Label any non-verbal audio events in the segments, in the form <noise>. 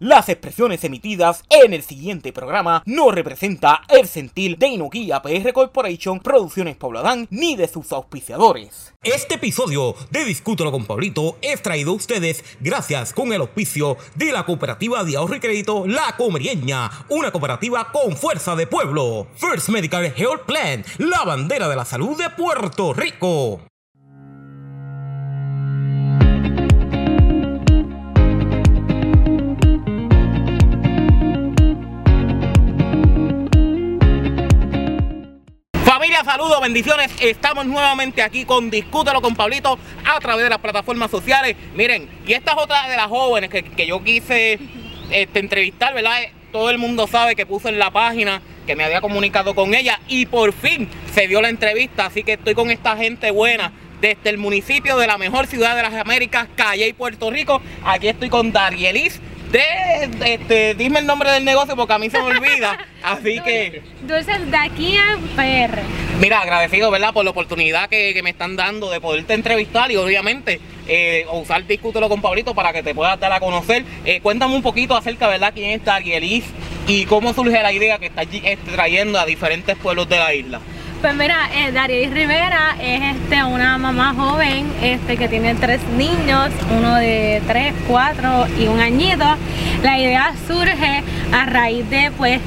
Las expresiones emitidas en el siguiente programa no representa el sentir de Inoquia PR Corporation, Producciones Pauladán, ni de sus auspiciadores. Este episodio de Discútelo con Pablito es traído a ustedes gracias con el auspicio de la cooperativa de ahorro y crédito La Comerieña, una cooperativa con fuerza de pueblo. First Medical Health Plan, la bandera de la salud de Puerto Rico. Saludos, bendiciones. Estamos nuevamente aquí con Discútelo con Pablito a través de las plataformas sociales. Miren, y esta es otra de las jóvenes que, yo quise este, entrevistar, ¿verdad? Todo el mundo sabe que puse en la página que me había comunicado con ella y por fin se dio la entrevista. Así que estoy con esta gente buena desde el municipio de la mejor ciudad de las Américas, Calle y Puerto Rico. Aquí estoy con Darielis de, este, dime el nombre del negocio porque a mí se me olvida. <laughs> Así que. Dulces de aquí a PR. Mira, agradecido, ¿verdad? Por la oportunidad que, me están dando de poderte entrevistar y obviamente eh, usar Discútelo con Pablito para que te puedas dar a conocer. Eh, cuéntame un poquito acerca, ¿verdad? ¿Quién es Darielis y cómo surge la idea que estás trayendo a diferentes pueblos de la isla? Pues mira, eh, Rivera es este, una mamá joven este, que tiene tres niños, uno de tres, cuatro y un añito. La idea surge a raíz de pues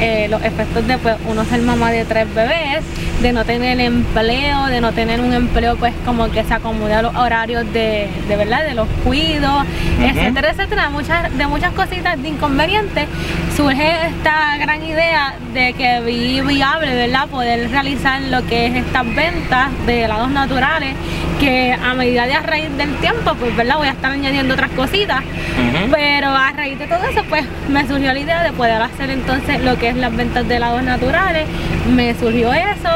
eh, los efectos de pues, uno ser mamá de tres bebés, de no tener empleo, de no tener un empleo pues como que se acomode a los horarios de, de verdad, de los cuidos, etcétera, etcétera, muchas, de muchas cositas de inconvenientes, surge esta gran idea de que vi viable, ¿verdad? Poder realizar lo que es estas ventas de helados naturales que a medida de a raíz del tiempo, pues verdad, voy a estar añadiendo otras cositas, pero a raíz de todo eso, pues me surgió la idea de poder hacer entonces lo que es las ventas de helados naturales, me surgió eso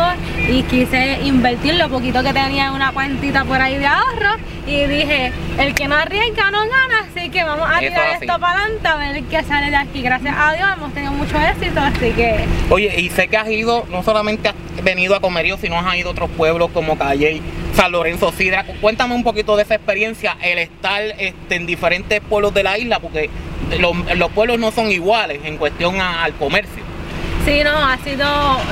y quise invertir lo poquito que tenía en una cuentita por ahí de ahorro y dije, el que no arriesga no gana, así que vamos a tirar esto para adelante a ver qué sale de aquí. Gracias a Dios hemos tenido mucho éxito, así que... Oye, y sé que has ido, no solamente has venido a Comerío, sino has ido a otros pueblos como Calle San Lorenzo Sidra. Cuéntame un poquito de esa experiencia, el estar este, en diferentes pueblos de la isla, porque los, pueblos no son iguales en cuestión al comercio. Sí, no, ha sido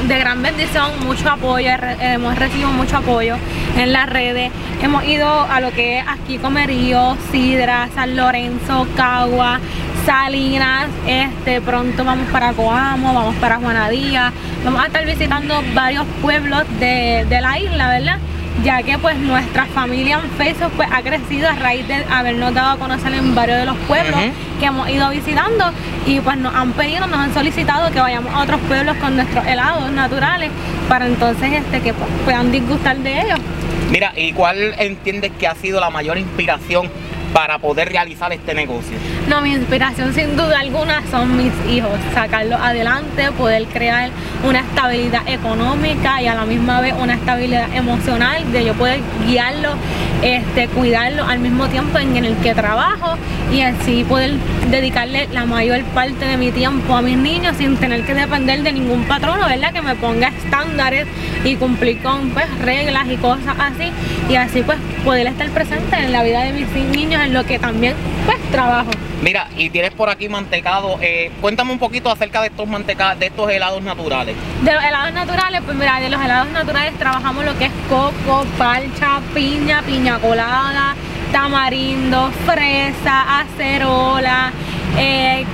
de gran bendición, mucho apoyo, hemos recibido mucho apoyo en las redes. Hemos ido a lo que es aquí Comerío, Sidra, San Lorenzo, Cagua, Salinas, este, pronto vamos para Coamo, vamos para Juanadía, vamos a estar visitando varios pueblos de, de la isla, ¿verdad? Ya que pues nuestra familia en Facebook pues ha crecido a raíz de habernos dado a conocer en varios de los pueblos que hemos ido visitando y pues nos han pedido, nos han solicitado que vayamos a otros pueblos con nuestros helados naturales para entonces este que pues, puedan disgustar de ellos. Mira, ¿y cuál entiendes que ha sido la mayor inspiración para poder realizar este negocio? No, mi inspiración sin duda alguna son mis hijos, sacarlos adelante, poder crear una estabilidad económica y a la misma vez una estabilidad emocional, de yo poder guiarlos, este, cuidarlos al mismo tiempo en el que trabajo y así poder dedicarle la mayor parte de mi tiempo a mis niños sin tener que depender de ningún patrono, ¿verdad? Que me ponga estándares y cumplir con pues, reglas y cosas así y así pues poder estar presente en la vida de mis niños en lo que también pues trabajo. Mira, y tienes por aquí mantecado. Eh, cuéntame un poquito acerca de estos mantecados, de estos helados naturales. De los helados naturales, pues mira, de los helados naturales trabajamos lo que es coco, palcha, piña, piña colada, tamarindo, fresa, acerola. Eh,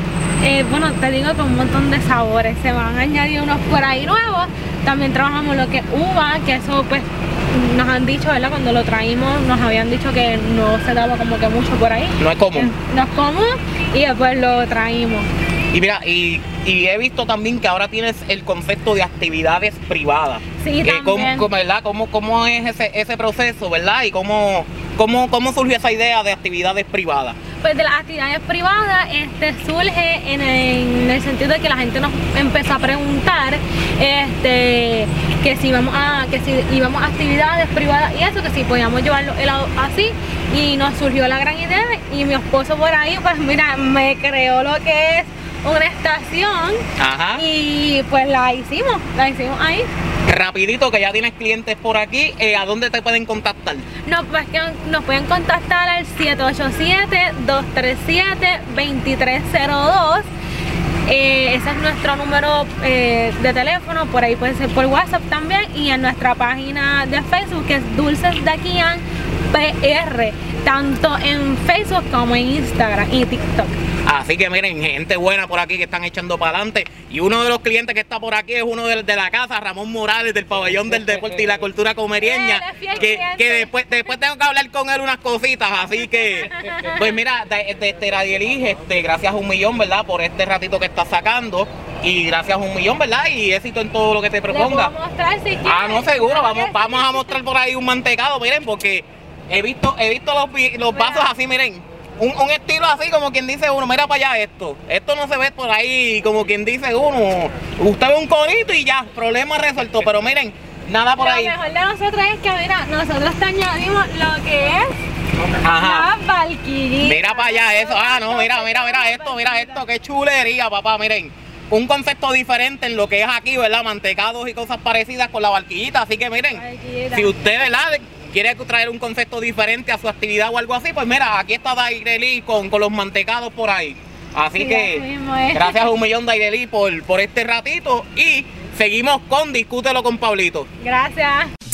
eh, bueno, te digo con un montón de sabores. Se van a añadir unos por ahí nuevos. También trabajamos lo que es uva, que eso pues nos han dicho, ¿verdad? Cuando lo traímos nos habían dicho que no se daba como que mucho por ahí. No es común. No es común y después lo traímos. Y mira, y, he visto también que ahora tienes el concepto de actividades privadas. Sí, también. ¿cómo, ¿verdad? ¿Cómo, ¿Cómo, es ese, ese proceso, verdad? Y cómo, cómo, cómo surgió esa idea de actividades privadas. Pues de las actividades privadas este, surge en el, sentido de que la gente nos empezó a preguntar este, que si íbamos a, que si íbamos a actividades privadas y eso, que si podíamos llevarlo así y nos surgió la gran idea y mi esposo por ahí pues mira me creó lo que es una estación y pues la hicimos, la hicimos ahí. rapidito que ya tienes clientes por aquí, eh, ¿a dónde te pueden contactar? No, pues que nos pueden contactar al 787-237-2302. Eh, ese es nuestro número eh, de teléfono, por ahí puede ser por WhatsApp también y en nuestra página de Facebook que es Dulces de Akian PR, tanto en Facebook como en Instagram y TikTok. Así que miren, gente buena por aquí que están echando para adelante. Y uno de los clientes que está por aquí es uno de, de la casa, Ramón Morales, del pabellón del deporte y la cultura comeriña. <laughs> Que, que, después, después tengo que hablar con él unas cositas. Así que, pues mira, de, de, de este, gracias a un millón, ¿verdad? Por este ratito que está sacando. Y gracias a un millón, ¿verdad? Y éxito en todo lo que te proponga. mostrar si ah, no, seguro. Vamos, vamos a mostrar por ahí un mantecado, miren, porque he visto, he visto los, los vasos así, miren un, un, estilo así como quien dice uno, mira para allá esto. Esto no se ve por ahí como quien dice uno. Usted ve un conito y ya, problema resuelto. Pero miren, nada por ahí. Lo mejor de nosotros es que, mira, nosotros te añadimos lo que es Ajá. la Mira para allá eso. Ah, no, mira, mira, mira esto, mira esto. Qué chulería, papá, miren. Un concepto diferente en lo que es aquí, ¿verdad? Mantecados y cosas parecidas con la barquillita. Así que miren, si usted, ¿verdad? Quiere traer un concepto diferente a su actividad o algo así, pues mira, aquí está Daireli con, con los mantecados por ahí. Así que gracias a un millón Daireli por, por este ratito y seguimos con Discútelo con Pablito. Gracias.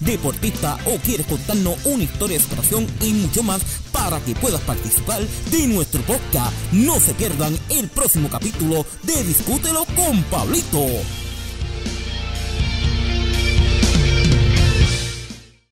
deportista o quieres contarnos una historia de superación y mucho más para que puedas participar de nuestro podcast. No se pierdan el próximo capítulo de Discútelo con Pablito.